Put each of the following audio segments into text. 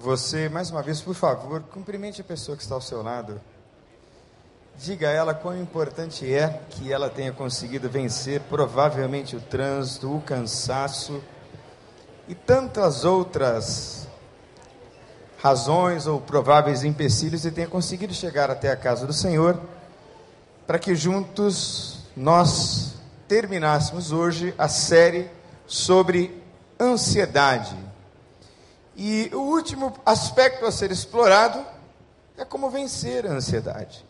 Você, mais uma vez, por favor, cumprimente a pessoa que está ao seu lado. Diga a ela quão importante é que ela tenha conseguido vencer provavelmente o trânsito, o cansaço e tantas outras razões ou prováveis empecilhos e tenha conseguido chegar até a casa do Senhor, para que juntos nós terminássemos hoje a série sobre ansiedade. E o último aspecto a ser explorado é como vencer a ansiedade.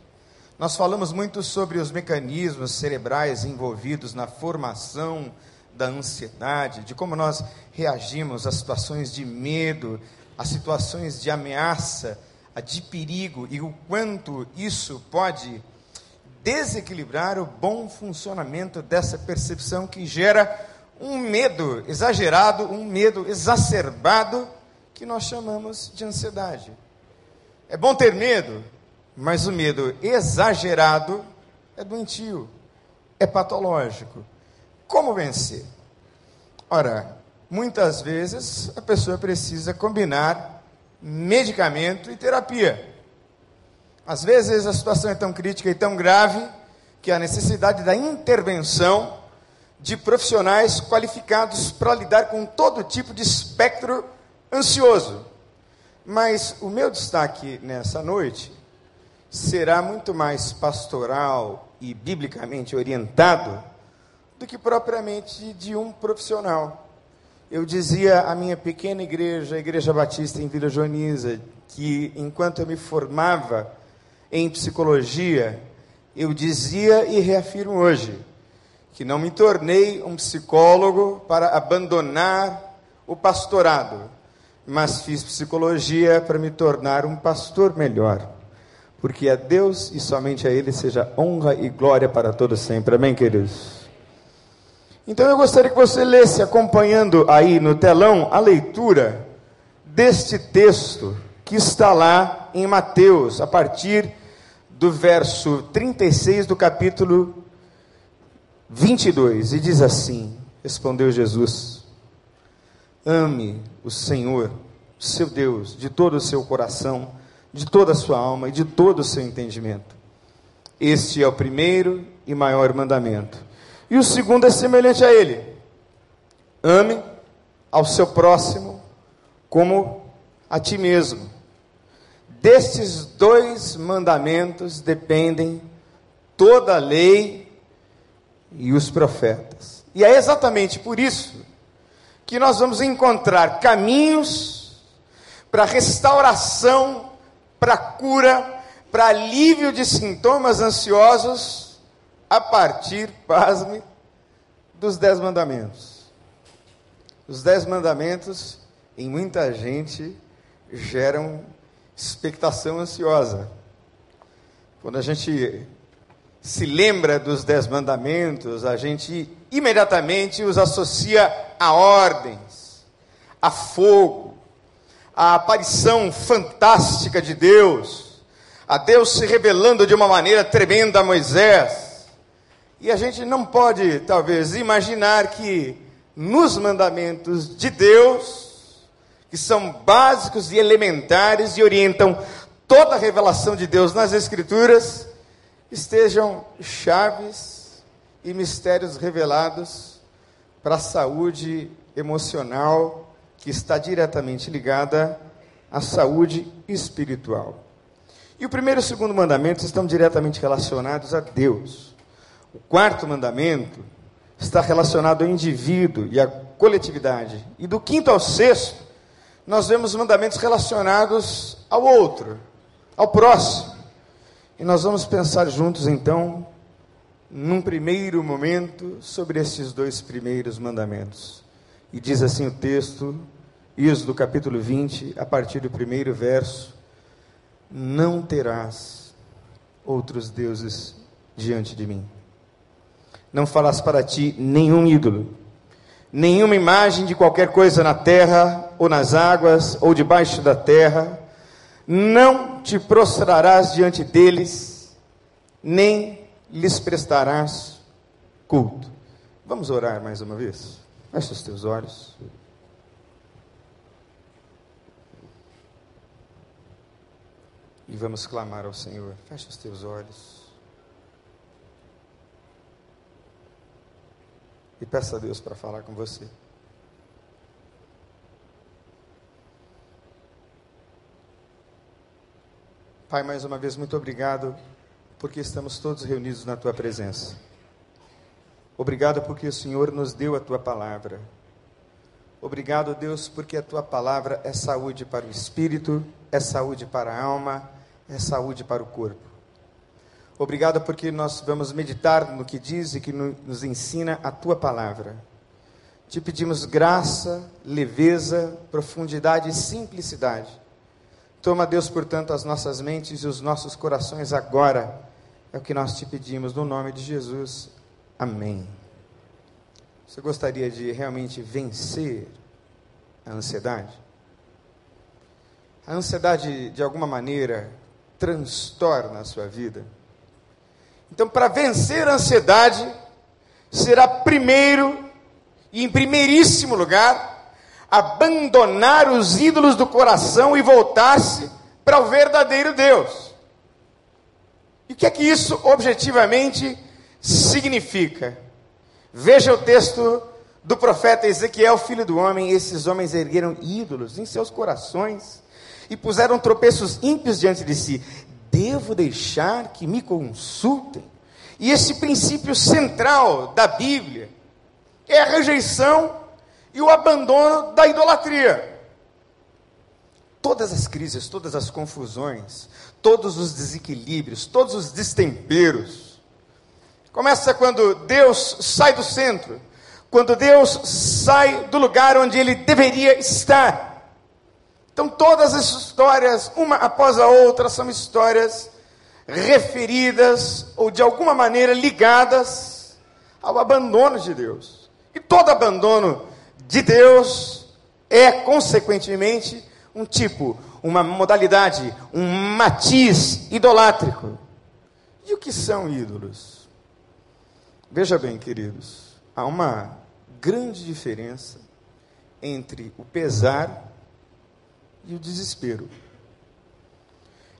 Nós falamos muito sobre os mecanismos cerebrais envolvidos na formação da ansiedade, de como nós reagimos a situações de medo, a situações de ameaça, a de perigo e o quanto isso pode desequilibrar o bom funcionamento dessa percepção que gera um medo exagerado, um medo exacerbado que nós chamamos de ansiedade. É bom ter medo, mas o medo exagerado é doentio, é patológico. Como vencer? Ora, muitas vezes a pessoa precisa combinar medicamento e terapia. Às vezes a situação é tão crítica e tão grave que há necessidade da intervenção de profissionais qualificados para lidar com todo tipo de espectro ansioso. Mas o meu destaque nessa noite será muito mais pastoral e biblicamente orientado do que propriamente de um profissional. Eu dizia à minha pequena igreja, a Igreja Batista em Vila Joaniza, que enquanto eu me formava em psicologia, eu dizia e reafirmo hoje que não me tornei um psicólogo para abandonar o pastorado, mas fiz psicologia para me tornar um pastor melhor. Porque a Deus e somente a Ele seja honra e glória para todos sempre. Amém, queridos? Então eu gostaria que você lesse, acompanhando aí no telão, a leitura deste texto que está lá em Mateus, a partir do verso 36 do capítulo 22, e diz assim: Respondeu Jesus: Ame o Senhor, seu Deus, de todo o seu coração, de toda a sua alma e de todo o seu entendimento. Este é o primeiro e maior mandamento. E o segundo é semelhante a ele: ame ao seu próximo como a ti mesmo. Destes dois mandamentos dependem toda a lei e os profetas. E é exatamente por isso que nós vamos encontrar caminhos para restauração, para cura, para alívio de sintomas ansiosos a partir, pasme, dos dez mandamentos. Os dez mandamentos, em muita gente, geram expectação ansiosa. Quando a gente se lembra dos dez mandamentos, a gente imediatamente os associa a ordens, a fogo, a aparição fantástica de Deus, a Deus se revelando de uma maneira tremenda a Moisés. E a gente não pode, talvez, imaginar que nos mandamentos de Deus, que são básicos e elementares e orientam toda a revelação de Deus nas Escrituras, estejam chaves e mistérios revelados para a saúde emocional que está diretamente ligada à saúde espiritual. E o primeiro e o segundo mandamento estão diretamente relacionados a Deus. O quarto mandamento está relacionado ao indivíduo e à coletividade. E do quinto ao sexto, nós vemos mandamentos relacionados ao outro, ao próximo. E nós vamos pensar juntos, então, num primeiro momento, sobre esses dois primeiros mandamentos. E diz assim o texto, isso do capítulo 20, a partir do primeiro verso: Não terás outros deuses diante de mim. Não farás para ti nenhum ídolo, nenhuma imagem de qualquer coisa na terra, ou nas águas, ou debaixo da terra. Não te prostrarás diante deles, nem lhes prestarás culto. Vamos orar mais uma vez? Feche os teus olhos. e vamos clamar ao Senhor. Feche os teus olhos. E peça a Deus para falar com você. Pai, mais uma vez, muito obrigado, porque estamos todos reunidos na tua presença. Obrigado porque o Senhor nos deu a tua palavra. Obrigado, Deus, porque a tua palavra é saúde para o espírito, é saúde para a alma, é saúde para o corpo. Obrigado porque nós vamos meditar no que diz e que nos ensina a tua palavra. Te pedimos graça, leveza, profundidade e simplicidade. Toma, Deus, portanto, as nossas mentes e os nossos corações agora. É o que nós te pedimos no nome de Jesus. Amém. Você gostaria de realmente vencer a ansiedade? A ansiedade, de alguma maneira, transtorna a sua vida. Então, para vencer a ansiedade, será primeiro e em primeiríssimo lugar abandonar os ídolos do coração e voltar-se para o verdadeiro Deus. E o que é que isso objetivamente significa. Veja o texto do profeta Ezequiel, filho do homem: esses homens ergueram ídolos em seus corações e puseram tropeços ímpios diante de si. Devo deixar que me consultem? E esse princípio central da Bíblia é a rejeição e o abandono da idolatria. Todas as crises, todas as confusões, todos os desequilíbrios, todos os destemperos, Começa quando Deus sai do centro, quando Deus sai do lugar onde ele deveria estar. Então, todas as histórias, uma após a outra, são histórias referidas ou de alguma maneira ligadas ao abandono de Deus. E todo abandono de Deus é, consequentemente, um tipo, uma modalidade, um matiz idolátrico. E o que são ídolos? Veja bem, queridos, há uma grande diferença entre o pesar e o desespero.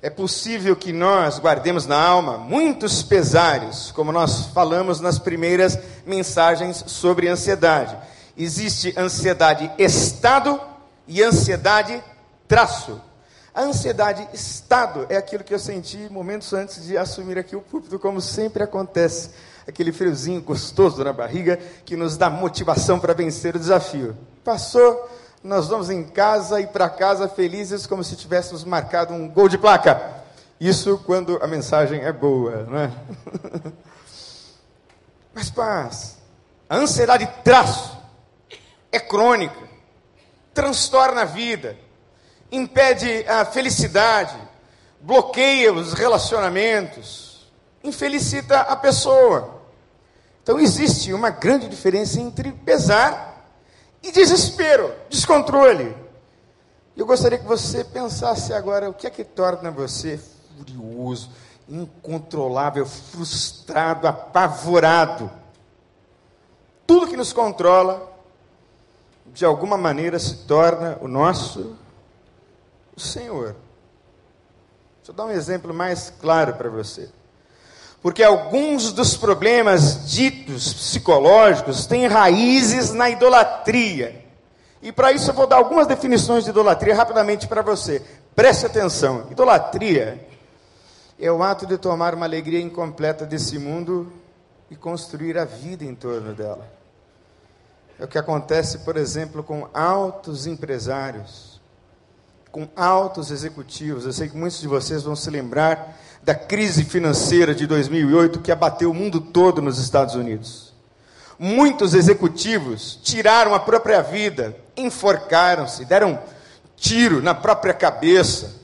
É possível que nós guardemos na alma muitos pesares, como nós falamos nas primeiras mensagens sobre ansiedade. Existe ansiedade estado e ansiedade traço. A ansiedade estado é aquilo que eu senti momentos antes de assumir aqui o púlpito, como sempre acontece aquele friozinho gostoso na barriga que nos dá motivação para vencer o desafio. Passou, nós vamos em casa e para casa felizes como se tivéssemos marcado um gol de placa. Isso quando a mensagem é boa, não é? Mas paz, a ansiedade traço é crônica, transtorna a vida, impede a felicidade, bloqueia os relacionamentos, infelicita a pessoa. Então existe uma grande diferença entre pesar e desespero, descontrole. Eu gostaria que você pensasse agora o que é que torna você furioso, incontrolável, frustrado, apavorado. Tudo que nos controla, de alguma maneira, se torna o nosso o Senhor. Deixa eu dar um exemplo mais claro para você. Porque alguns dos problemas ditos psicológicos têm raízes na idolatria. E para isso eu vou dar algumas definições de idolatria rapidamente para você. Preste atenção. Idolatria é o ato de tomar uma alegria incompleta desse mundo e construir a vida em torno dela. É o que acontece, por exemplo, com altos empresários, com altos executivos. Eu sei que muitos de vocês vão se lembrar da crise financeira de 2008 que abateu o mundo todo nos Estados Unidos. Muitos executivos tiraram a própria vida, enforcaram-se, deram tiro na própria cabeça,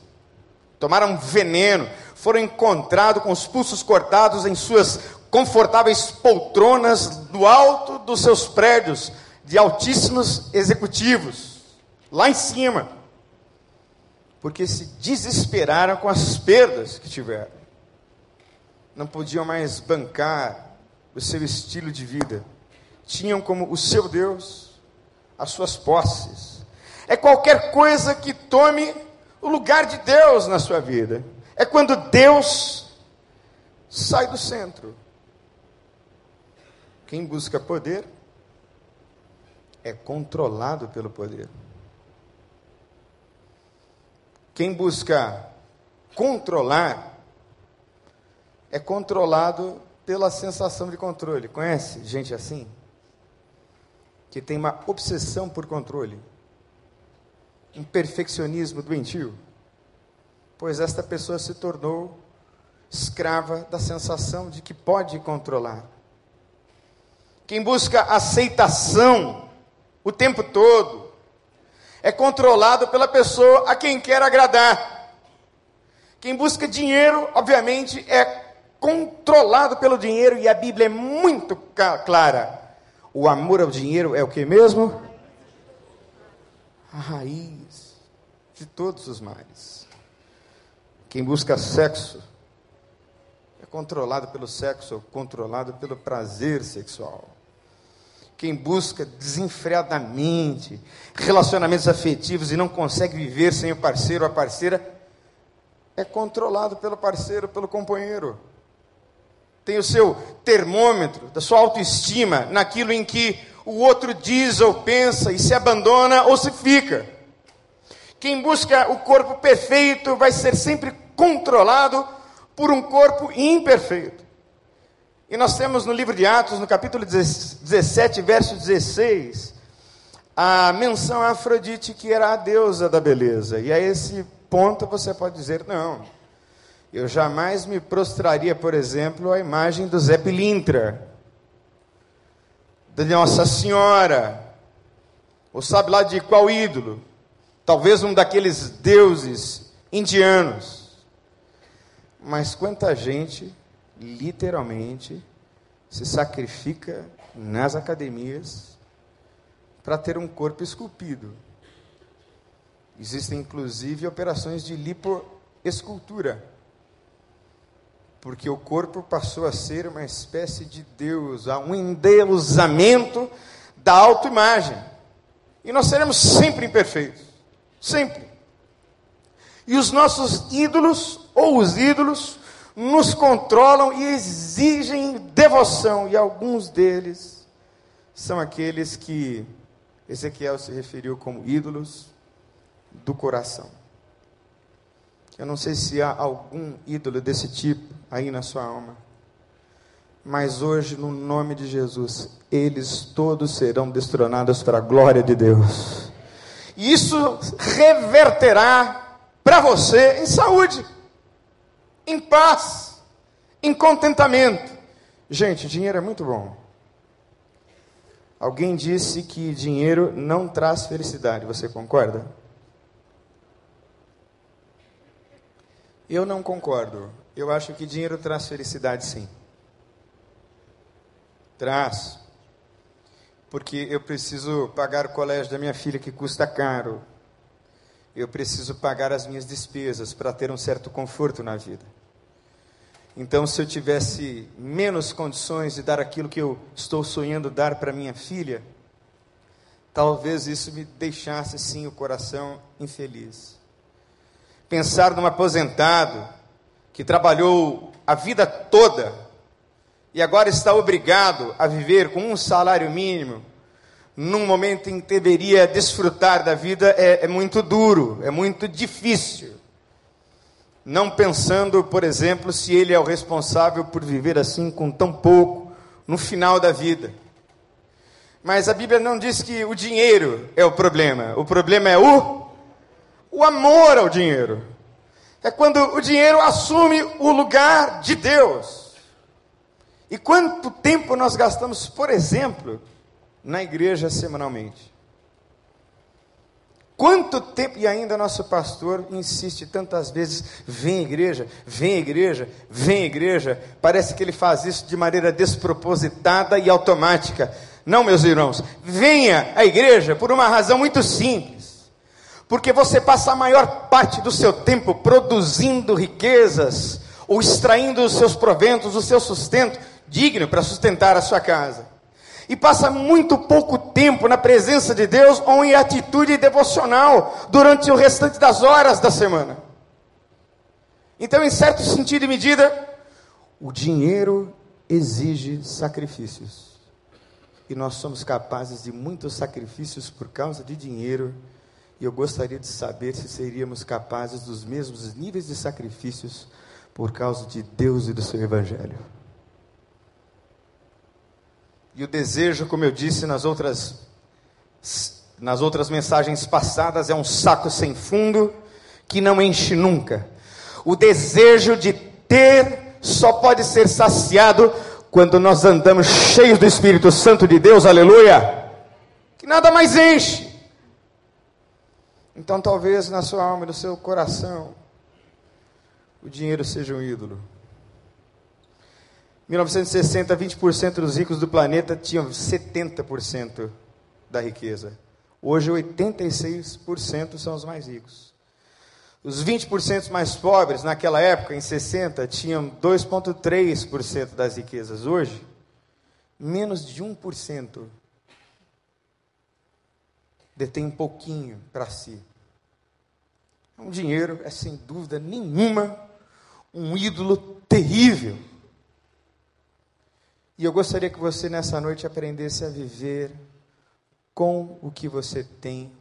tomaram veneno, foram encontrados com os pulsos cortados em suas confortáveis poltronas no alto dos seus prédios de altíssimos executivos, lá em cima porque se desesperaram com as perdas que tiveram. Não podiam mais bancar o seu estilo de vida. Tinham como o seu Deus as suas posses. É qualquer coisa que tome o lugar de Deus na sua vida. É quando Deus sai do centro. Quem busca poder é controlado pelo poder. Quem busca controlar é controlado pela sensação de controle. Conhece gente assim? Que tem uma obsessão por controle, um perfeccionismo doentio. Pois esta pessoa se tornou escrava da sensação de que pode controlar. Quem busca aceitação o tempo todo é controlado pela pessoa a quem quer agradar. Quem busca dinheiro, obviamente, é controlado pelo dinheiro e a Bíblia é muito clara. O amor ao dinheiro é o que mesmo? A raiz de todos os males. Quem busca sexo é controlado pelo sexo, controlado pelo prazer sexual. Quem busca desenfreadamente relacionamentos afetivos e não consegue viver sem o parceiro ou a parceira, é controlado pelo parceiro, pelo companheiro tem o seu termômetro da sua autoestima naquilo em que o outro diz ou pensa e se abandona ou se fica. Quem busca o corpo perfeito vai ser sempre controlado por um corpo imperfeito. E nós temos no livro de Atos, no capítulo 17, verso 16, a menção a Afrodite, que era a deusa da beleza. E a esse ponto você pode dizer: não, eu jamais me prostraria, por exemplo, à imagem do Zé Pilintra, da Nossa Senhora, ou sabe lá de qual ídolo? Talvez um daqueles deuses indianos. Mas quanta gente, literalmente, se sacrifica nas academias para ter um corpo esculpido. Existem inclusive operações de lipoescultura porque o corpo passou a ser uma espécie de Deus, há um endeusamento da autoimagem. E nós seremos sempre imperfeitos, sempre. E os nossos ídolos, ou os ídolos, nos controlam e exigem devoção, e alguns deles são aqueles que Ezequiel se referiu como ídolos do coração. Eu não sei se há algum ídolo desse tipo aí na sua alma. Mas hoje, no nome de Jesus, eles todos serão destronados para a glória de Deus. E isso reverterá para você em saúde, em paz, em contentamento. Gente, dinheiro é muito bom. Alguém disse que dinheiro não traz felicidade, você concorda? Eu não concordo. Eu acho que dinheiro traz felicidade, sim. Traz. Porque eu preciso pagar o colégio da minha filha, que custa caro. Eu preciso pagar as minhas despesas para ter um certo conforto na vida. Então, se eu tivesse menos condições de dar aquilo que eu estou sonhando dar para minha filha, talvez isso me deixasse sim o coração infeliz pensar num aposentado que trabalhou a vida toda e agora está obrigado a viver com um salário mínimo, num momento em que deveria desfrutar da vida, é, é muito duro, é muito difícil. Não pensando, por exemplo, se ele é o responsável por viver assim com tão pouco no final da vida. Mas a Bíblia não diz que o dinheiro é o problema, o problema é o o amor ao dinheiro. É quando o dinheiro assume o lugar de Deus. E quanto tempo nós gastamos, por exemplo, na igreja semanalmente? Quanto tempo, e ainda nosso pastor insiste tantas vezes: vem igreja, vem igreja, vem igreja. Parece que ele faz isso de maneira despropositada e automática. Não, meus irmãos, venha à igreja por uma razão muito simples porque você passa a maior parte do seu tempo produzindo riquezas ou extraindo os seus proventos, o seu sustento digno para sustentar a sua casa. E passa muito pouco tempo na presença de Deus ou em atitude devocional durante o restante das horas da semana. Então, em certo sentido e medida, o dinheiro exige sacrifícios. E nós somos capazes de muitos sacrifícios por causa de dinheiro. E eu gostaria de saber se seríamos capazes dos mesmos níveis de sacrifícios por causa de Deus e do seu Evangelho. E o desejo, como eu disse nas outras, nas outras mensagens passadas, é um saco sem fundo que não enche nunca. O desejo de ter só pode ser saciado quando nós andamos cheios do Espírito Santo de Deus, aleluia, que nada mais enche. Então, talvez na sua alma e no seu coração, o dinheiro seja um ídolo. 1960, 20% dos ricos do planeta tinham 70% da riqueza. Hoje, 86% são os mais ricos. Os 20% mais pobres, naquela época, em 60, tinham 2,3% das riquezas. Hoje, menos de 1% detém um pouquinho para si. Um dinheiro é, sem dúvida nenhuma, um ídolo terrível. E eu gostaria que você nessa noite aprendesse a viver com o que você tem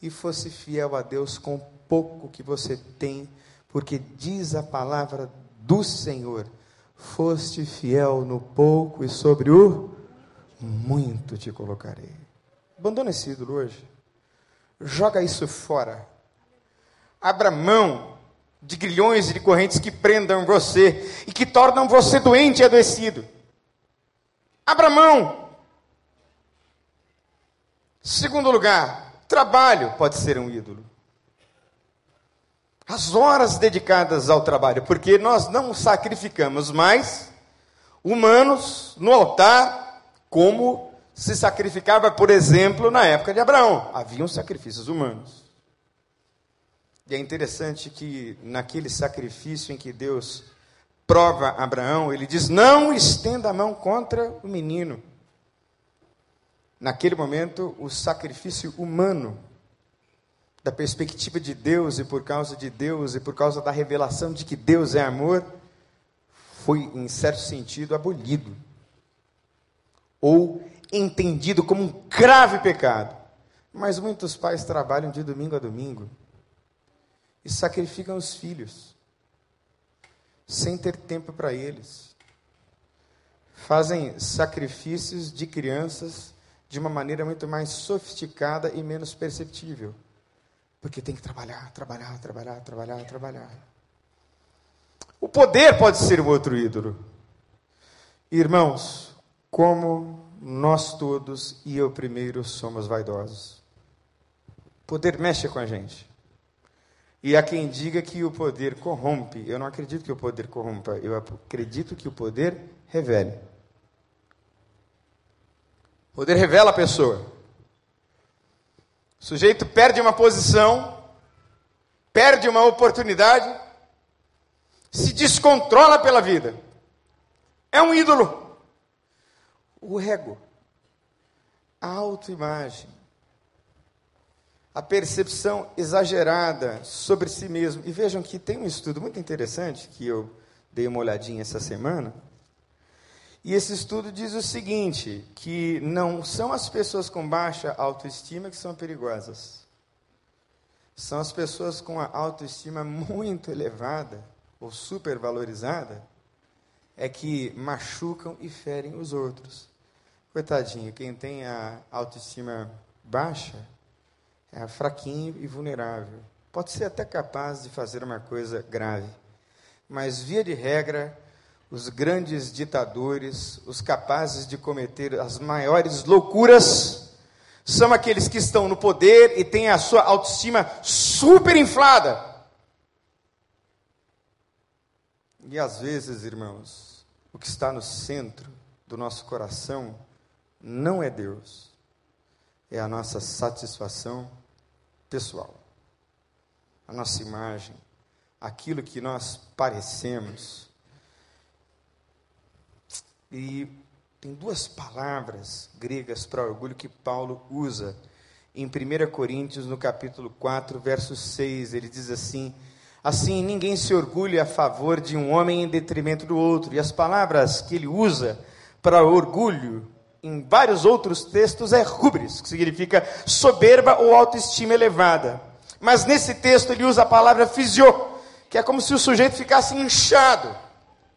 e fosse fiel a Deus com o pouco que você tem, porque diz a palavra do Senhor: foste fiel no pouco e sobre o muito te colocarei. Abandona esse ídolo hoje. Joga isso fora. Abra mão de grilhões e de correntes que prendam você e que tornam você doente e adoecido. Abra mão. Segundo lugar, trabalho pode ser um ídolo. As horas dedicadas ao trabalho, porque nós não sacrificamos mais humanos no altar como se sacrificava, por exemplo, na época de Abraão. Haviam sacrifícios humanos. E é interessante que naquele sacrifício em que Deus prova Abraão, ele diz: Não estenda a mão contra o menino. Naquele momento, o sacrifício humano, da perspectiva de Deus e por causa de Deus e por causa da revelação de que Deus é amor, foi, em certo sentido, abolido. Ou entendido como um grave pecado. Mas muitos pais trabalham de domingo a domingo e sacrificam os filhos sem ter tempo para eles. Fazem sacrifícios de crianças de uma maneira muito mais sofisticada e menos perceptível. Porque tem que trabalhar, trabalhar, trabalhar, trabalhar, trabalhar. O poder pode ser o outro ídolo. Irmãos, como nós todos, e eu primeiro, somos vaidosos. O poder mexe com a gente. E há quem diga que o poder corrompe. Eu não acredito que o poder corrompa. Eu acredito que o poder revele. O poder revela a pessoa. O sujeito perde uma posição, perde uma oportunidade, se descontrola pela vida. É um ídolo. O ego, a autoimagem, a percepção exagerada sobre si mesmo. E vejam que tem um estudo muito interessante que eu dei uma olhadinha essa semana. E esse estudo diz o seguinte: que não são as pessoas com baixa autoestima que são perigosas. São as pessoas com a autoestima muito elevada ou supervalorizada é que machucam e ferem os outros. Coitadinho, quem tem a autoestima baixa é fraquinho e vulnerável. Pode ser até capaz de fazer uma coisa grave, mas, via de regra, os grandes ditadores, os capazes de cometer as maiores loucuras, são aqueles que estão no poder e têm a sua autoestima super inflada. E às vezes, irmãos, o que está no centro do nosso coração não é Deus, é a nossa satisfação pessoal, a nossa imagem, aquilo que nós parecemos. E tem duas palavras gregas para orgulho que Paulo usa em 1 Coríntios, no capítulo 4, verso 6. Ele diz assim: Assim, ninguém se orgulha a favor de um homem em detrimento do outro. E as palavras que ele usa para orgulho em vários outros textos é rubris, que significa soberba ou autoestima elevada. Mas nesse texto ele usa a palavra fisio, que é como se o sujeito ficasse inchado,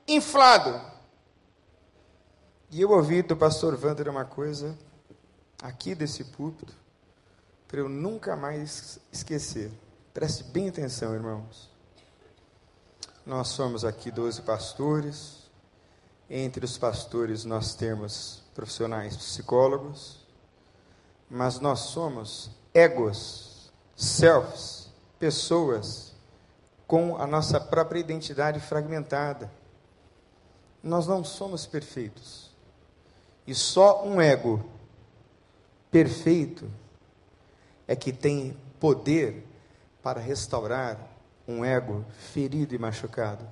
inflado. E eu ouvi do pastor Wander uma coisa aqui desse púlpito, para eu nunca mais esquecer. Preste bem atenção, irmãos. Nós somos aqui 12 pastores. Entre os pastores nós temos profissionais psicólogos, mas nós somos egos, selves, pessoas com a nossa própria identidade fragmentada. Nós não somos perfeitos. E só um ego perfeito é que tem poder para restaurar um ego ferido e machucado.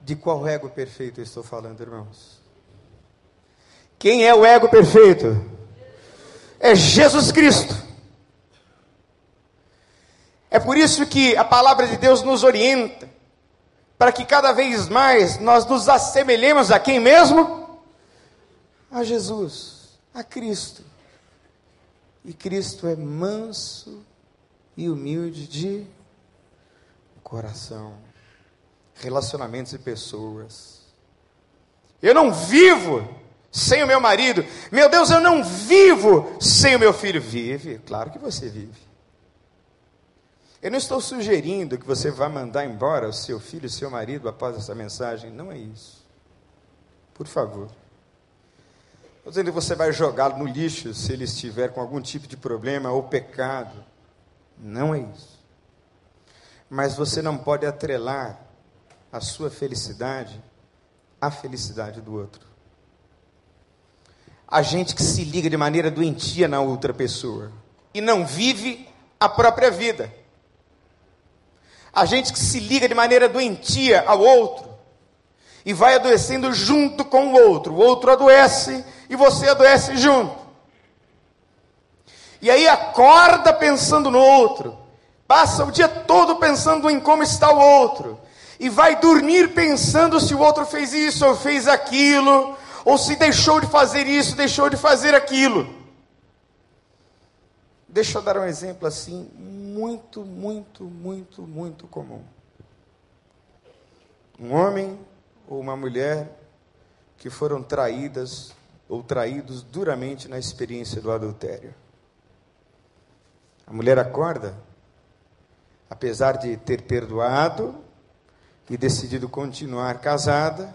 De qual ego perfeito eu estou falando, irmãos? Quem é o ego perfeito? É Jesus Cristo. É por isso que a palavra de Deus nos orienta para que cada vez mais nós nos assemelhemos a quem mesmo? A Jesus, a Cristo. E Cristo é manso e humilde de coração, relacionamentos e pessoas. Eu não vivo sem o meu marido. Meu Deus, eu não vivo sem o meu filho. Vive, claro que você vive. Eu não estou sugerindo que você vá mandar embora o seu filho, o seu marido após essa mensagem. Não é isso. Por favor. Estou dizendo que você vai jogá-lo no lixo se ele estiver com algum tipo de problema ou pecado. Não é isso mas você não pode atrelar a sua felicidade à felicidade do outro. A gente que se liga de maneira doentia na outra pessoa e não vive a própria vida. A gente que se liga de maneira doentia ao outro e vai adoecendo junto com o outro. O outro adoece e você adoece junto. E aí acorda pensando no outro Passa o dia todo pensando em como está o outro. E vai dormir pensando se o outro fez isso ou fez aquilo. Ou se deixou de fazer isso, deixou de fazer aquilo. Deixa eu dar um exemplo assim, muito, muito, muito, muito comum. Um homem ou uma mulher que foram traídas ou traídos duramente na experiência do adultério. A mulher acorda apesar de ter perdoado e decidido continuar casada,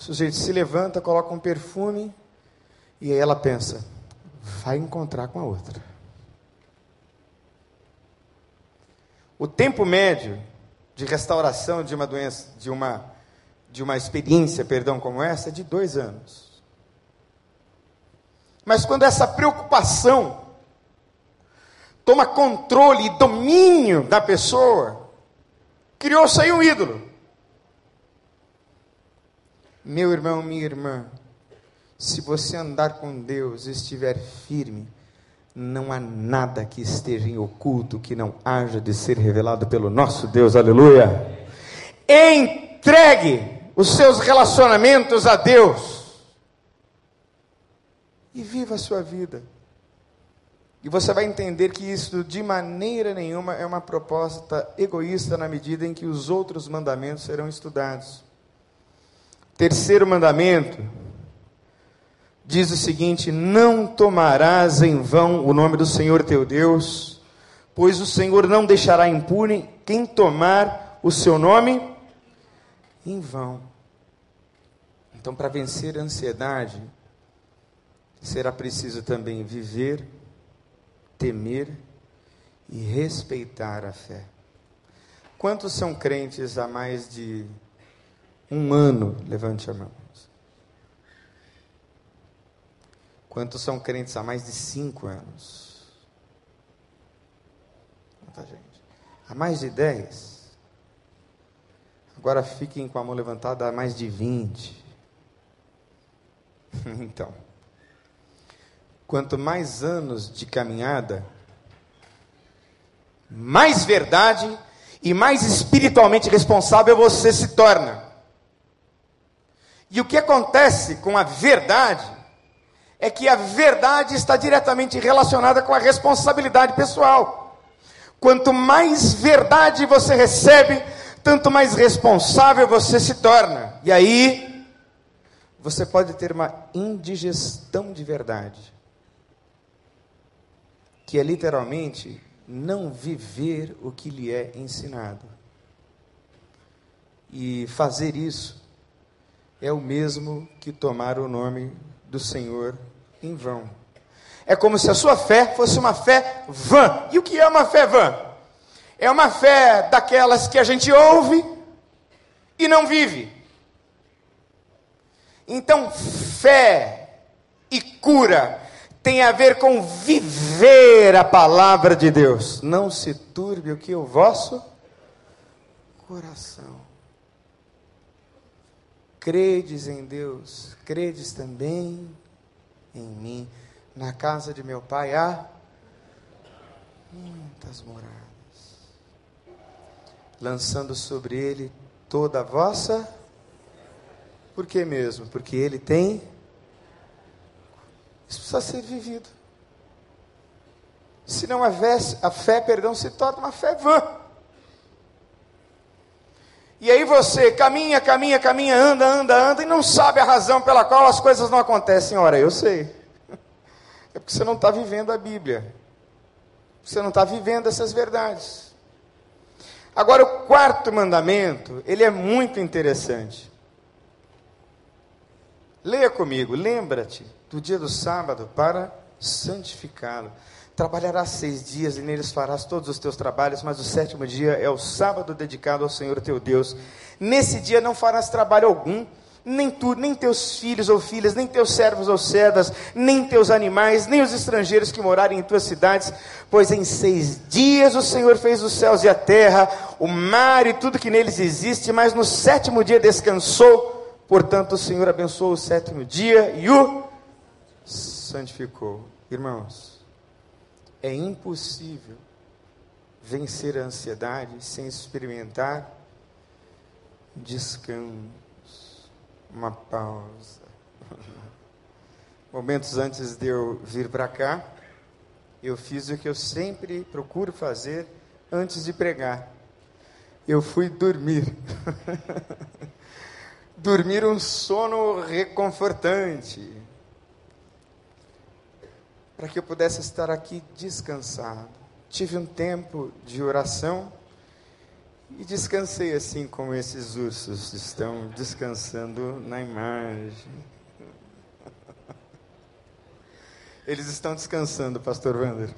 o sujeito se levanta, coloca um perfume e aí ela pensa: vai encontrar com a outra. O tempo médio de restauração de uma doença, de uma, de uma experiência, perdão, como essa, é de dois anos. Mas quando essa preocupação toma controle e domínio da pessoa, criou-se aí um ídolo. Meu irmão, minha irmã, se você andar com Deus e estiver firme, não há nada que esteja em oculto que não haja de ser revelado pelo nosso Deus, aleluia. Entregue os seus relacionamentos a Deus e viva a sua vida. E você vai entender que isso de maneira nenhuma é uma proposta egoísta na medida em que os outros mandamentos serão estudados. Terceiro mandamento diz o seguinte: Não tomarás em vão o nome do Senhor teu Deus, pois o Senhor não deixará impune quem tomar o seu nome em vão. Então, para vencer a ansiedade, será preciso também viver temer e respeitar a fé. Quantos são crentes há mais de um ano? Levante a mão. Quantos são crentes há mais de cinco anos? Quanta gente? Há mais de dez? Agora fiquem com a mão levantada há mais de vinte. então. Quanto mais anos de caminhada, mais verdade e mais espiritualmente responsável você se torna. E o que acontece com a verdade é que a verdade está diretamente relacionada com a responsabilidade pessoal. Quanto mais verdade você recebe, tanto mais responsável você se torna. E aí, você pode ter uma indigestão de verdade, que é literalmente não viver o que lhe é ensinado. E fazer isso é o mesmo que tomar o nome do Senhor em vão. É como se a sua fé fosse uma fé vã. E o que é uma fé vã? É uma fé daquelas que a gente ouve e não vive. Então, fé e cura tem a ver com viver a palavra de Deus. Não se turbe o que o vosso coração. Credes em Deus, credes também em mim. Na casa de meu pai há muitas moradas. Lançando sobre ele toda a vossa. Por que mesmo? Porque ele tem isso precisa ser vivido. Se não houvesse a fé, perdão, se torna uma fé vã. E aí você caminha, caminha, caminha, anda, anda, anda e não sabe a razão pela qual as coisas não acontecem. Ora, eu sei. É porque você não está vivendo a Bíblia. Você não está vivendo essas verdades. Agora, o quarto mandamento, ele é muito interessante. Leia comigo, lembra-te do dia do sábado para santificá-lo. Trabalharás seis dias e neles farás todos os teus trabalhos, mas o sétimo dia é o sábado dedicado ao Senhor teu Deus. Nesse dia não farás trabalho algum, nem tu, nem teus filhos ou filhas, nem teus servos ou servas, nem teus animais, nem os estrangeiros que morarem em tuas cidades, pois em seis dias o Senhor fez os céus e a terra, o mar e tudo que neles existe, mas no sétimo dia descansou. Portanto, o Senhor abençoou o sétimo dia e o santificou. Irmãos, é impossível vencer a ansiedade sem experimentar descanso, uma pausa. Momentos antes de eu vir para cá, eu fiz o que eu sempre procuro fazer antes de pregar. Eu fui dormir. dormir um sono reconfortante para que eu pudesse estar aqui descansado. Tive um tempo de oração e descansei assim como esses ursos estão descansando na imagem. Eles estão descansando, pastor Wander.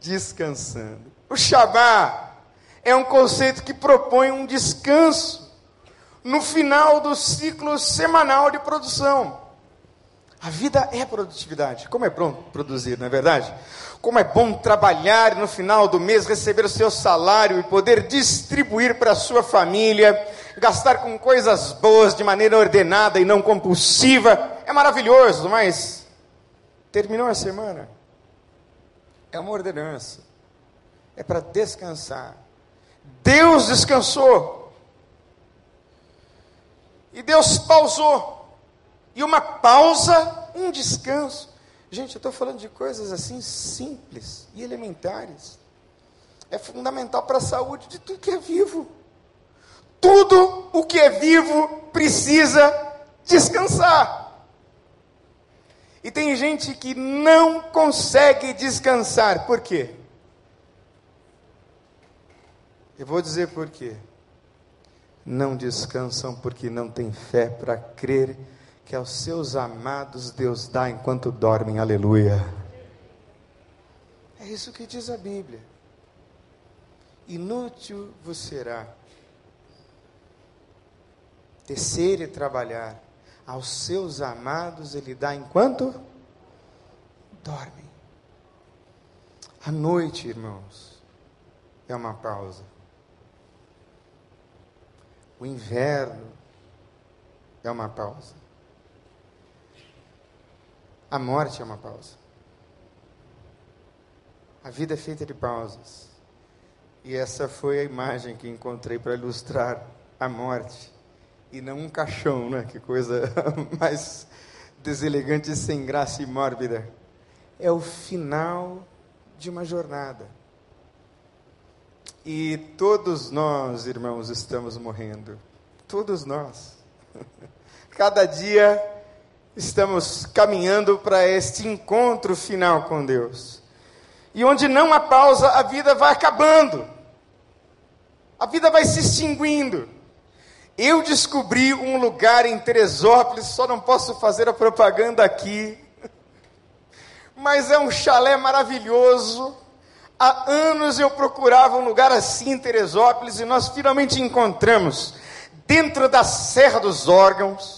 Descansando. O Shabá é um conceito que propõe um descanso no final do ciclo semanal de produção. A vida é produtividade. Como é bom produzir, não é verdade? Como é bom trabalhar e no final do mês receber o seu salário e poder distribuir para a sua família, gastar com coisas boas de maneira ordenada e não compulsiva. É maravilhoso, mas terminou a semana. É uma ordenança. É para descansar. Deus descansou. E Deus pausou e uma pausa, um descanso. Gente, eu estou falando de coisas assim simples e elementares. É fundamental para a saúde de tudo que é vivo. Tudo o que é vivo precisa descansar. E tem gente que não consegue descansar. Por quê? Eu vou dizer por quê. Não descansam porque não têm fé para crer que aos seus amados Deus dá enquanto dormem. Aleluia. É isso que diz a Bíblia. Inútil vos será tecer e trabalhar. Aos seus amados ele dá enquanto dormem. A noite, irmãos, é uma pausa. O inverno é uma pausa. A morte é uma pausa. A vida é feita de pausas. E essa foi a imagem que encontrei para ilustrar a morte. E não um caixão, né? Que coisa mais deselegante, sem graça e mórbida. É o final de uma jornada. E todos nós, irmãos, estamos morrendo. Todos nós. Cada dia estamos caminhando para este encontro final com Deus. E onde não há pausa, a vida vai acabando. A vida vai se extinguindo. Eu descobri um lugar em Teresópolis, só não posso fazer a propaganda aqui, mas é um chalé maravilhoso. Há anos eu procurava um lugar assim em Teresópolis e nós finalmente encontramos, dentro da Serra dos Órgãos.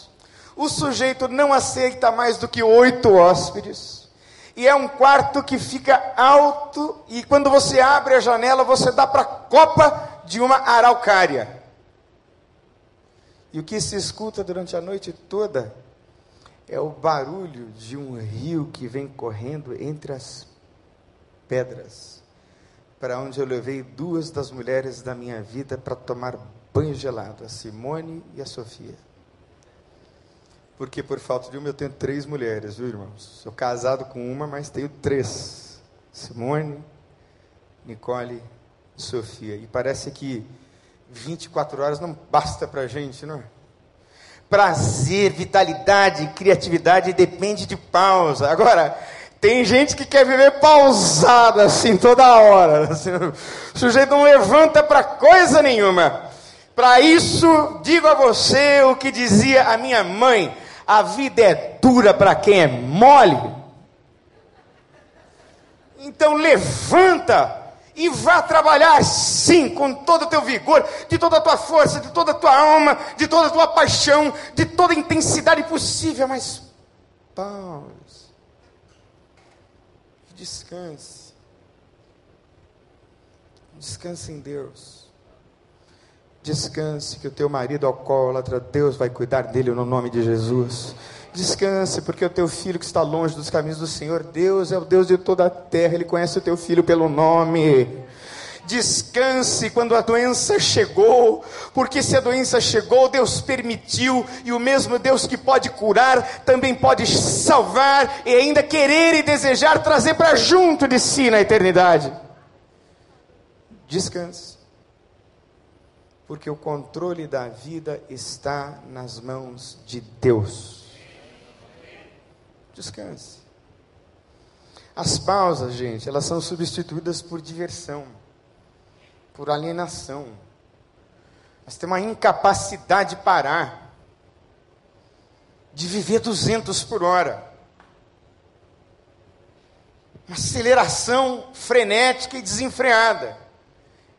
O sujeito não aceita mais do que oito hóspedes. E é um quarto que fica alto, e quando você abre a janela, você dá para a copa de uma araucária. E o que se escuta durante a noite toda é o barulho de um rio que vem correndo entre as pedras, para onde eu levei duas das mulheres da minha vida para tomar banho gelado, a Simone e a Sofia. Porque por falta de uma eu tenho três mulheres, viu, irmãos? Sou casado com uma, mas tenho três: Simone, Nicole e Sofia. E parece que 24 horas não basta para gente, não é? Prazer, vitalidade, criatividade depende de pausa. Agora, tem gente que quer viver pausada assim toda hora. Assim, o sujeito não levanta para coisa nenhuma. Para isso, digo a você o que dizia a minha mãe: a vida é dura para quem é mole. Então levanta e vá trabalhar sim, com todo o teu vigor, de toda a tua força, de toda a tua alma, de toda a tua paixão, de toda a intensidade possível, mas pause. Descanse. Descanse em Deus. Descanse que o teu marido alcoólatra, Deus vai cuidar dele no nome de Jesus. Descanse, porque o teu filho que está longe dos caminhos do Senhor, Deus é o Deus de toda a terra, Ele conhece o teu filho pelo nome. Descanse quando a doença chegou, porque se a doença chegou, Deus permitiu, e o mesmo Deus que pode curar, também pode salvar e ainda querer e desejar trazer para junto de si na eternidade. Descanse, porque o controle da vida está nas mãos de Deus. Descanse. As pausas, gente, elas são substituídas por diversão, por alienação. Nós temos uma incapacidade de parar, de viver 200 por hora. Uma aceleração frenética e desenfreada.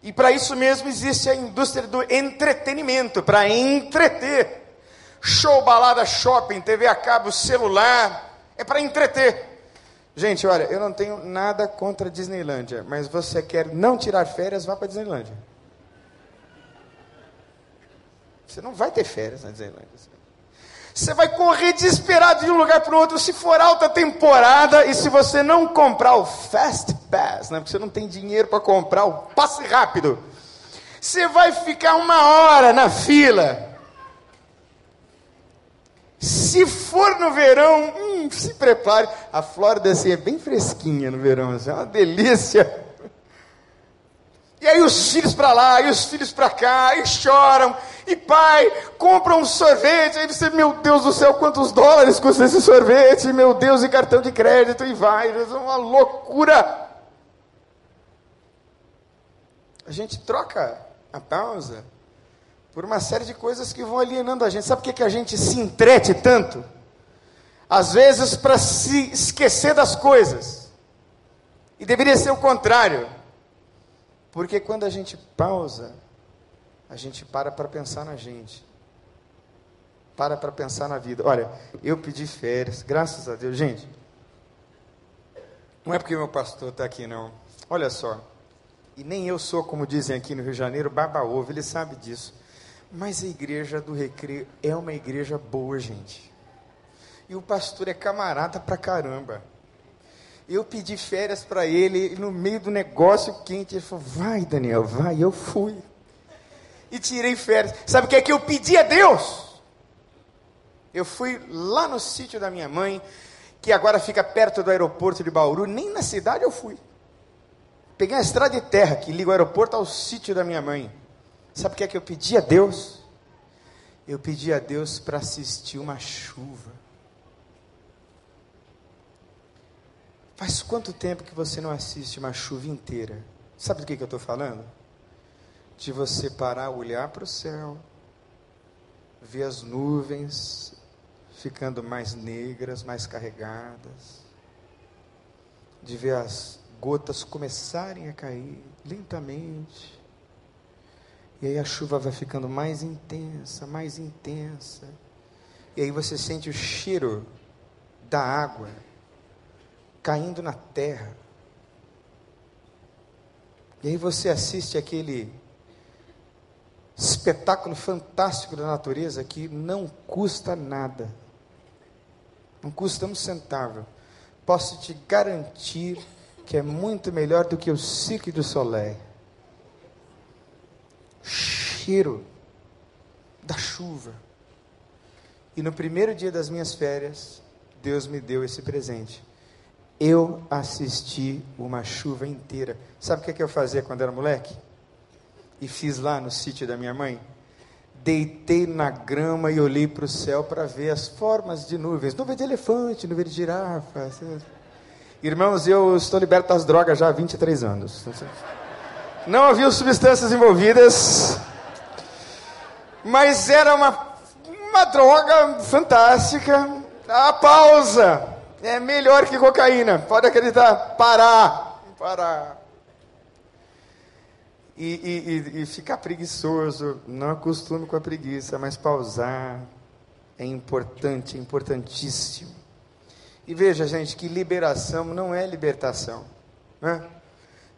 E para isso mesmo existe a indústria do entretenimento para entreter. Show, balada, shopping, TV a cabo, celular, é para entreter. Gente, olha, eu não tenho nada contra a Disneylândia, mas você quer não tirar férias, vá para a Disneylândia. Você não vai ter férias na Disneylândia. Você vai correr desesperado de um lugar para o outro se for alta temporada e se você não comprar o Fast Pass, né, porque você não tem dinheiro para comprar o passe rápido. Você vai ficar uma hora na fila se for no verão, hum, se prepare. A Flórida assim, é bem fresquinha no verão, assim, é uma delícia. E aí os filhos para lá, e os filhos para cá, e choram. E pai, compra um sorvete. Aí você, meu Deus do céu, quantos dólares custa esse sorvete? Meu Deus, e cartão de crédito, e vai. É uma loucura. A gente troca a pausa por uma série de coisas que vão alienando a gente. Sabe por que, que a gente se entrete tanto? Às vezes para se esquecer das coisas. E deveria ser o contrário. Porque quando a gente pausa, a gente para para pensar na gente. Para para pensar na vida. Olha, eu pedi férias, graças a Deus. Gente, não é porque meu pastor está aqui, não. Olha só. E nem eu sou, como dizem aqui no Rio de Janeiro, baba-ovo, ele sabe disso. Mas a igreja do recreio é uma igreja boa, gente. E o pastor é camarada pra caramba. Eu pedi férias para ele, no meio do negócio quente, ele falou: Vai, Daniel, vai. Eu fui. E tirei férias. Sabe o que é que eu pedi a Deus? Eu fui lá no sítio da minha mãe, que agora fica perto do aeroporto de Bauru. Nem na cidade eu fui. Peguei a estrada de terra que liga o aeroporto ao sítio da minha mãe. Sabe o que é que eu pedi a Deus? Eu pedi a Deus para assistir uma chuva. Faz quanto tempo que você não assiste uma chuva inteira? Sabe do que, que eu estou falando? De você parar, olhar para o céu, ver as nuvens ficando mais negras, mais carregadas, de ver as gotas começarem a cair lentamente, e aí a chuva vai ficando mais intensa, mais intensa, e aí você sente o cheiro da água caindo na terra. E aí você assiste aquele espetáculo fantástico da natureza que não custa nada. Não custa um centavo. Posso te garantir que é muito melhor do que o Cirque do Soleil. Cheiro da chuva. E no primeiro dia das minhas férias, Deus me deu esse presente eu assisti uma chuva inteira. Sabe o que, é que eu fazia quando era moleque? E fiz lá no sítio da minha mãe? Deitei na grama e olhei para o céu para ver as formas de nuvens. Nuvem de elefante, nuvem de girafa. Irmãos, eu estou liberto das drogas já há 23 anos. Não havia substâncias envolvidas, mas era uma, uma droga fantástica. A pausa é melhor que cocaína, pode acreditar. Parar, parar. E, e, e, ficar preguiçoso, não acostume com a preguiça, mas pausar é importante, é importantíssimo. E veja, gente, que liberação não é libertação. Né?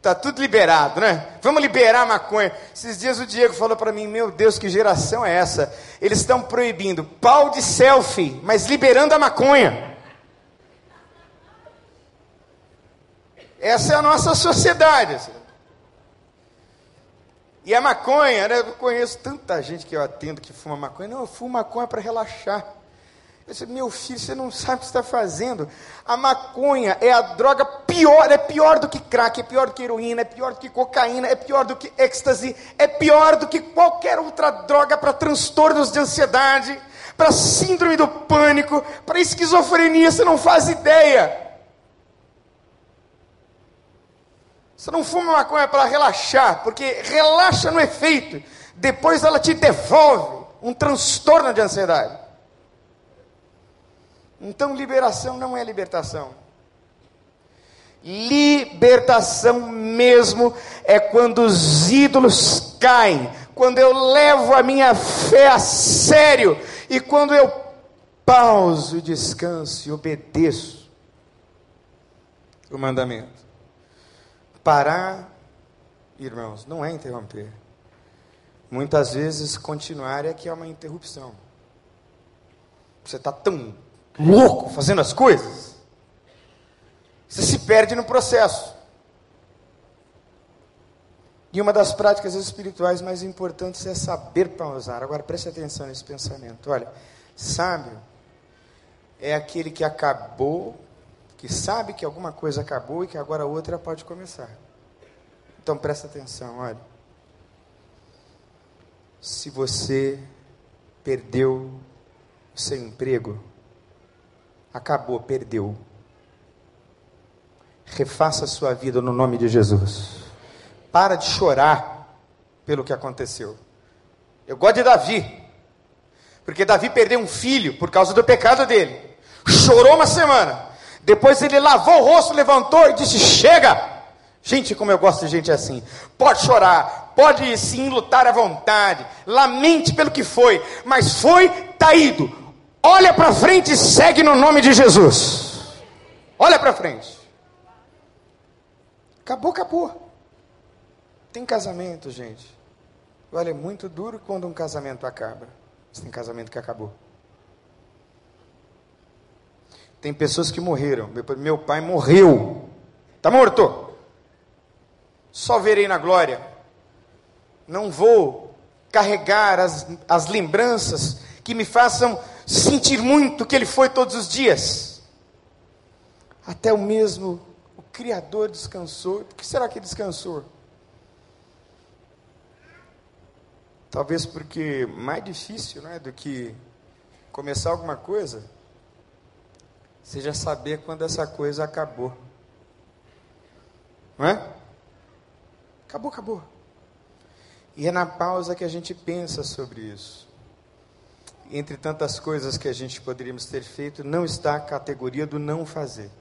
Tá tudo liberado, né? Vamos liberar a maconha. Esses dias o Diego falou para mim: Meu Deus, que geração é essa? Eles estão proibindo pau de selfie, mas liberando a maconha. Essa é a nossa sociedade. Assim. E a maconha, né? Eu conheço tanta gente que eu atendo que fuma maconha. Não, eu fumo maconha para relaxar. Eu disse, meu filho, você não sabe o que está fazendo. A maconha é a droga pior, é pior do que crack, é pior do que heroína, é pior do que cocaína, é pior do que êxtase, é pior do que qualquer outra droga para transtornos de ansiedade, para síndrome do pânico, para esquizofrenia, você não faz ideia. Você não fuma maconha para relaxar, porque relaxa no efeito. Depois ela te devolve um transtorno de ansiedade. Então, liberação não é libertação. Libertação mesmo é quando os ídolos caem, quando eu levo a minha fé a sério e quando eu pauso, descanso e obedeço o mandamento. Parar, irmãos, não é interromper. Muitas vezes continuar é que é uma interrupção. Você está tão louco fazendo as coisas, você se perde no processo. E uma das práticas espirituais mais importantes é saber pausar. Agora preste atenção nesse pensamento. Olha, sábio é aquele que acabou que sabe que alguma coisa acabou e que agora outra pode começar. Então presta atenção, olha. Se você perdeu o seu emprego, acabou, perdeu. Refaça a sua vida no nome de Jesus. Para de chorar pelo que aconteceu. Eu gosto de Davi, porque Davi perdeu um filho por causa do pecado dele. Chorou uma semana. Depois ele lavou o rosto, levantou e disse: Chega! Gente, como eu gosto de gente assim. Pode chorar, pode sim lutar à vontade, lamente pelo que foi, mas foi, tá ido. Olha para frente e segue no nome de Jesus. Olha para frente. Acabou, acabou. Tem casamento, gente. Olha, é muito duro quando um casamento acaba. Mas tem casamento que acabou. Tem pessoas que morreram. Meu pai morreu. Está morto. Só verei na glória. Não vou carregar as, as lembranças que me façam sentir muito que ele foi todos os dias. Até o mesmo o Criador descansou. Por que será que descansou? Talvez porque mais difícil né, do que começar alguma coisa seja saber quando essa coisa acabou. Não é? Acabou, acabou. E é na pausa que a gente pensa sobre isso. Entre tantas coisas que a gente poderíamos ter feito, não está a categoria do não fazer.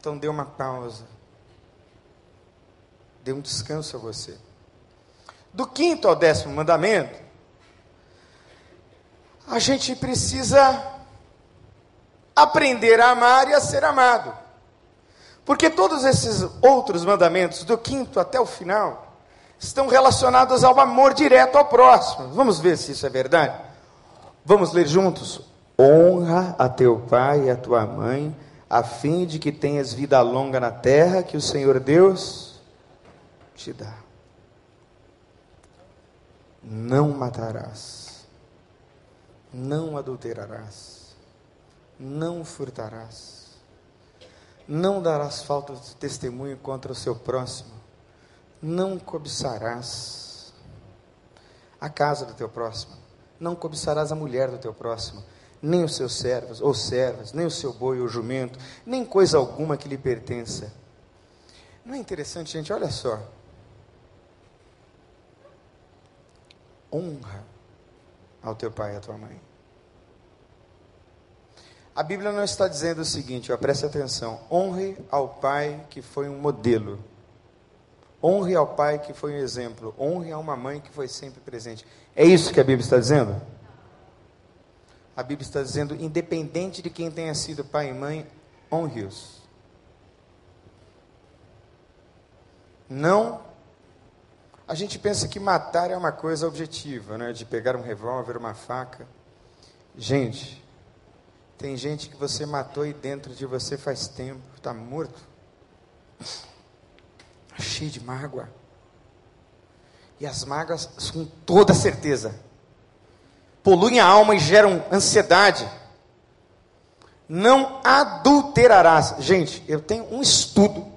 Então dê uma pausa. Dê um descanso a você. Do quinto ao décimo mandamento, a gente precisa aprender a amar e a ser amado. Porque todos esses outros mandamentos, do quinto até o final, estão relacionados ao amor direto ao próximo. Vamos ver se isso é verdade? Vamos ler juntos? Honra a teu pai e a tua mãe, a fim de que tenhas vida longa na terra que o Senhor Deus te dá. Não matarás, não adulterarás, não furtarás, não darás falta de testemunho contra o seu próximo, não cobiçarás a casa do teu próximo, não cobiçarás a mulher do teu próximo, nem os seus servos ou servas, nem o seu boi ou jumento, nem coisa alguma que lhe pertença. Não é interessante, gente? Olha só. Honra ao teu pai e à tua mãe. A Bíblia não está dizendo o seguinte, ó, preste atenção: honre ao pai que foi um modelo. Honre ao pai que foi um exemplo. Honre a uma mãe que foi sempre presente. É isso que a Bíblia está dizendo? a Bíblia está dizendo, independente de quem tenha sido pai e mãe, honre-os. Não. A gente pensa que matar é uma coisa objetiva, né? de pegar um revólver, uma faca. Gente, tem gente que você matou e dentro de você faz tempo, está morto, cheio de mágoa. E as mágoas, com toda certeza, poluem a alma e geram ansiedade. Não adulterarás. Gente, eu tenho um estudo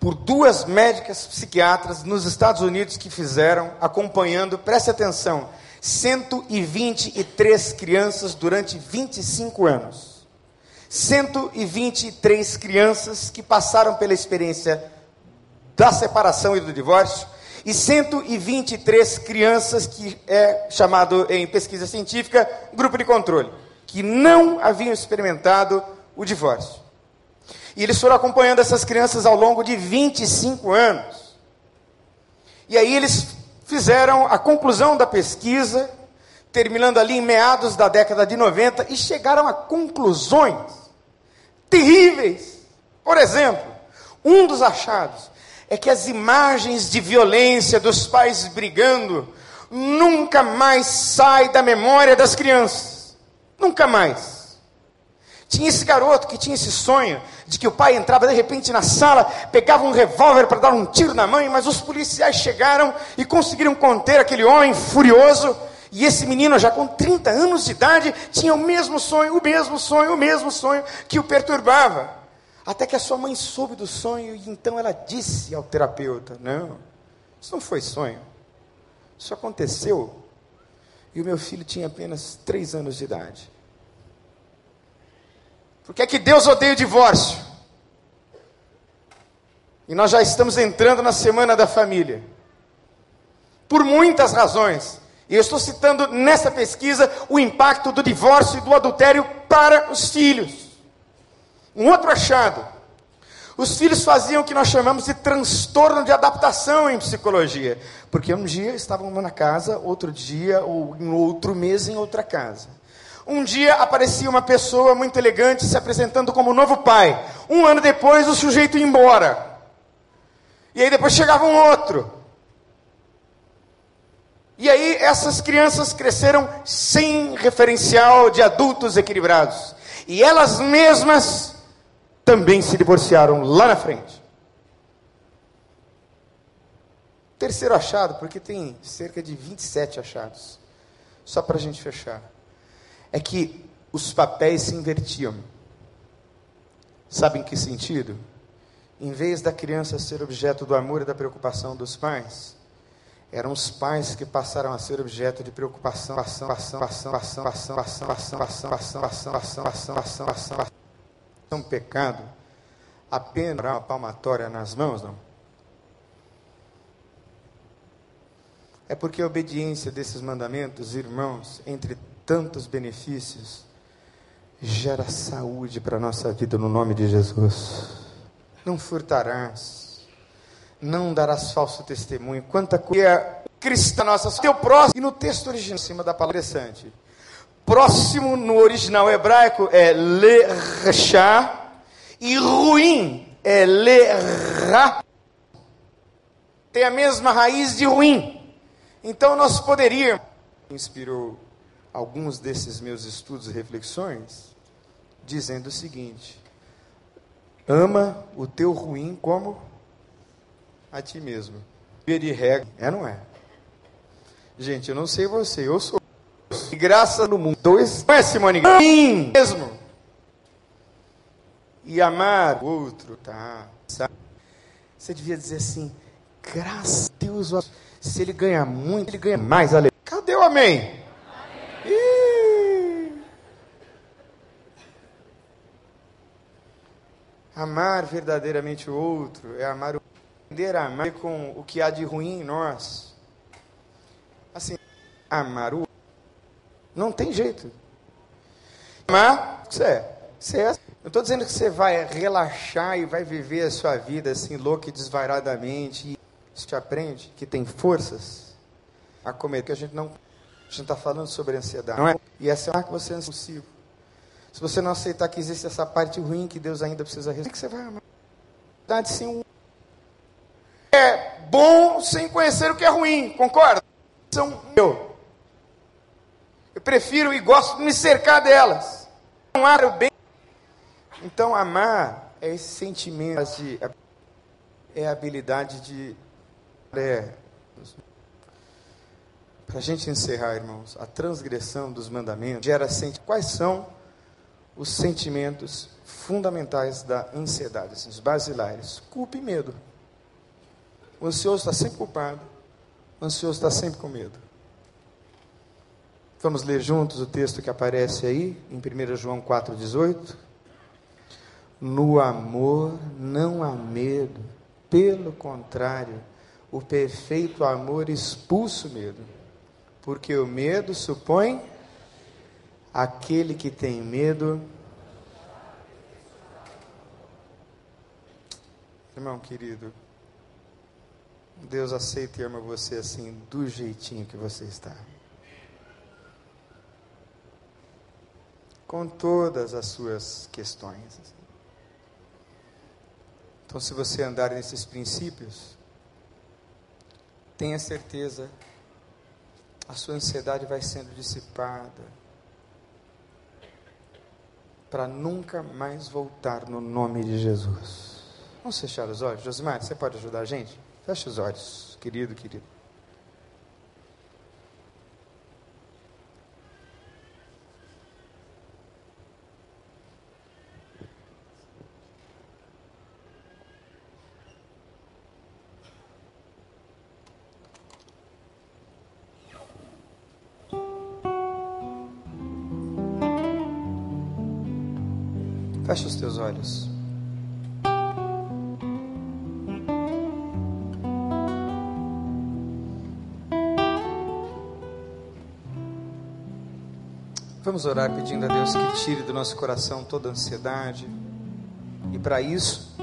por duas médicas psiquiatras nos Estados Unidos que fizeram, acompanhando, preste atenção, 123 crianças durante 25 anos. 123 crianças que passaram pela experiência da separação e do divórcio e 123 crianças, que é chamado em pesquisa científica grupo de controle, que não haviam experimentado o divórcio. E eles foram acompanhando essas crianças ao longo de 25 anos. E aí eles fizeram a conclusão da pesquisa, terminando ali em meados da década de 90, e chegaram a conclusões terríveis. Por exemplo, um dos achados é que as imagens de violência dos pais brigando nunca mais sai da memória das crianças. Nunca mais. Tinha esse garoto que tinha esse sonho de que o pai entrava de repente na sala, pegava um revólver para dar um tiro na mãe, mas os policiais chegaram e conseguiram conter aquele homem furioso. E esse menino, já com 30 anos de idade, tinha o mesmo sonho, o mesmo sonho, o mesmo sonho que o perturbava. Até que a sua mãe soube do sonho e então ela disse ao terapeuta: Não, isso não foi sonho. Isso aconteceu. E o meu filho tinha apenas três anos de idade. Por que é que Deus odeia o divórcio? E nós já estamos entrando na semana da família. Por muitas razões. E eu estou citando nessa pesquisa o impacto do divórcio e do adultério para os filhos. Um outro achado. Os filhos faziam o que nós chamamos de transtorno de adaptação em psicologia. Porque um dia estavam na casa, outro dia, ou em outro mês, em outra casa. Um dia aparecia uma pessoa muito elegante se apresentando como novo pai. Um ano depois, o sujeito ia embora. E aí depois chegava um outro. E aí essas crianças cresceram sem referencial de adultos equilibrados. E elas mesmas também se divorciaram lá na frente. Terceiro achado, porque tem cerca de 27 achados. Só para a gente fechar. É que os papéis se invertiam. Sabe em que sentido? Em vez da criança ser objeto do amor e da preocupação dos pais, eram os pais que passaram a ser objeto de preocupação, ação, ação, ação, ação, ação, ação, ação, ação, ação, ação, ação, ação, ação, ação, ação. Um pecado apenas uma palmatória nas mãos, não? É porque a obediência desses mandamentos, irmãos, entre tantos benefícios, gera saúde para a nossa vida no nome de Jesus. Não furtarás, não darás falso testemunho. Quanta coisa é cristã nossa, teu próximo. E no texto original, em cima da palavra interessante. Próximo no original hebraico é lerchá e ruim é lerá. Tem a mesma raiz de ruim. Então nós poderíamos inspirou alguns desses meus estudos e reflexões dizendo o seguinte: ama o teu ruim como a ti mesmo. De regra, é não é? Gente, eu não sei você, eu sou. E graça no mundo. Dois, é Simone? Mim mesmo. E amar o outro, tá? Você devia dizer assim: graças a Deus, se ele ganha muito, ele ganha mais. Cadê o amém? Amar verdadeiramente o outro é amar o aprender a amar com o que há de ruim em nós. Assim, amar o outro. Não tem jeito. Amar, você é. Você é. Não estou dizendo que você vai relaxar e vai viver a sua vida assim, louca e desvairadamente. E você te aprende que tem forças a comer, que a gente não. A gente está falando sobre ansiedade. Não é? E essa é uma que você é impulsivo. Se você não aceitar que existe essa parte ruim que Deus ainda precisa resolver, o que você vai amar? É bom sem conhecer o que é ruim, concorda? São eu. Eu prefiro e gosto de me cercar delas. Amar o bem. Então, amar é esse sentimento de. É a habilidade de. É, para a gente encerrar, irmãos, a transgressão dos mandamentos gera sentimento. Quais são os sentimentos fundamentais da ansiedade, assim, os basilares: culpa e medo. O ansioso está sempre culpado, o ansioso está sempre com medo. Vamos ler juntos o texto que aparece aí, em 1 João 4,18. No amor não há medo, pelo contrário, o perfeito amor expulsa o medo, porque o medo supõe Aquele que tem medo. Irmão querido, Deus aceita e ama você assim, do jeitinho que você está. Com todas as suas questões. Então, se você andar nesses princípios, tenha certeza, a sua ansiedade vai sendo dissipada para nunca mais voltar no nome de Jesus. Vamos fechar os olhos? Josimar, você pode ajudar a gente? Feche os olhos, querido, querido. Olhos. Vamos orar pedindo a Deus que tire do nosso coração toda ansiedade. E para isso,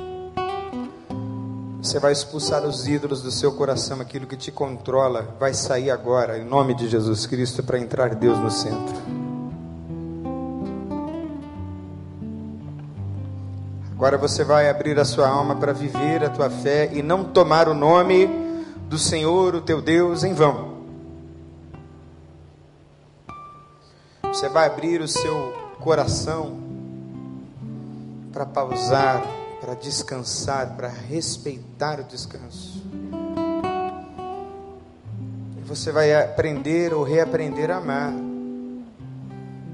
você vai expulsar os ídolos do seu coração, aquilo que te controla, vai sair agora, em nome de Jesus Cristo, para entrar Deus no centro. Agora você vai abrir a sua alma para viver a tua fé e não tomar o nome do Senhor, o teu Deus, em vão. Você vai abrir o seu coração para pausar, para descansar, para respeitar o descanso. E você vai aprender ou reaprender a amar,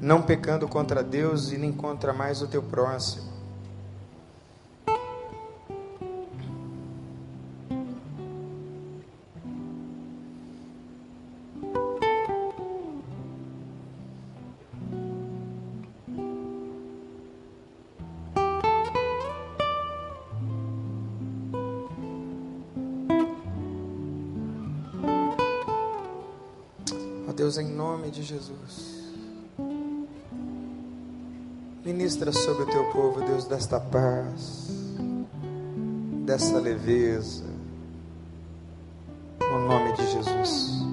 não pecando contra Deus e nem contra mais o teu próximo. Deus, em nome de Jesus. Ministra sobre o teu povo, Deus, desta paz, dessa leveza, no nome de Jesus.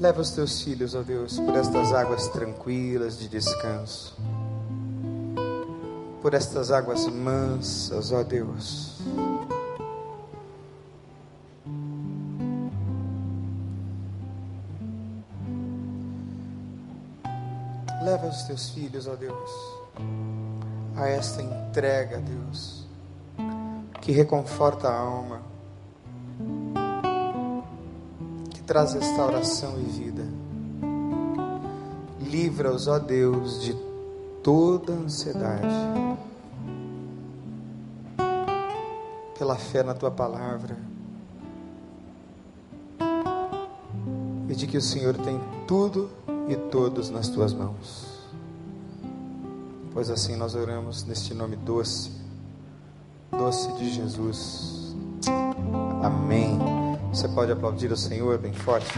Leva os teus filhos, ó Deus, por estas águas tranquilas de descanso, por estas águas mansas, ó Deus. Leva os teus filhos, ó Deus, a esta entrega, Deus, que reconforta a alma, que traz restauração e vida. Livra-os, ó Deus, de toda ansiedade. Pela fé na tua palavra. E de que o Senhor tem tudo e todos nas tuas mãos. Pois assim nós oramos neste nome doce, doce de Jesus. Amém. Você pode aplaudir o Senhor bem forte.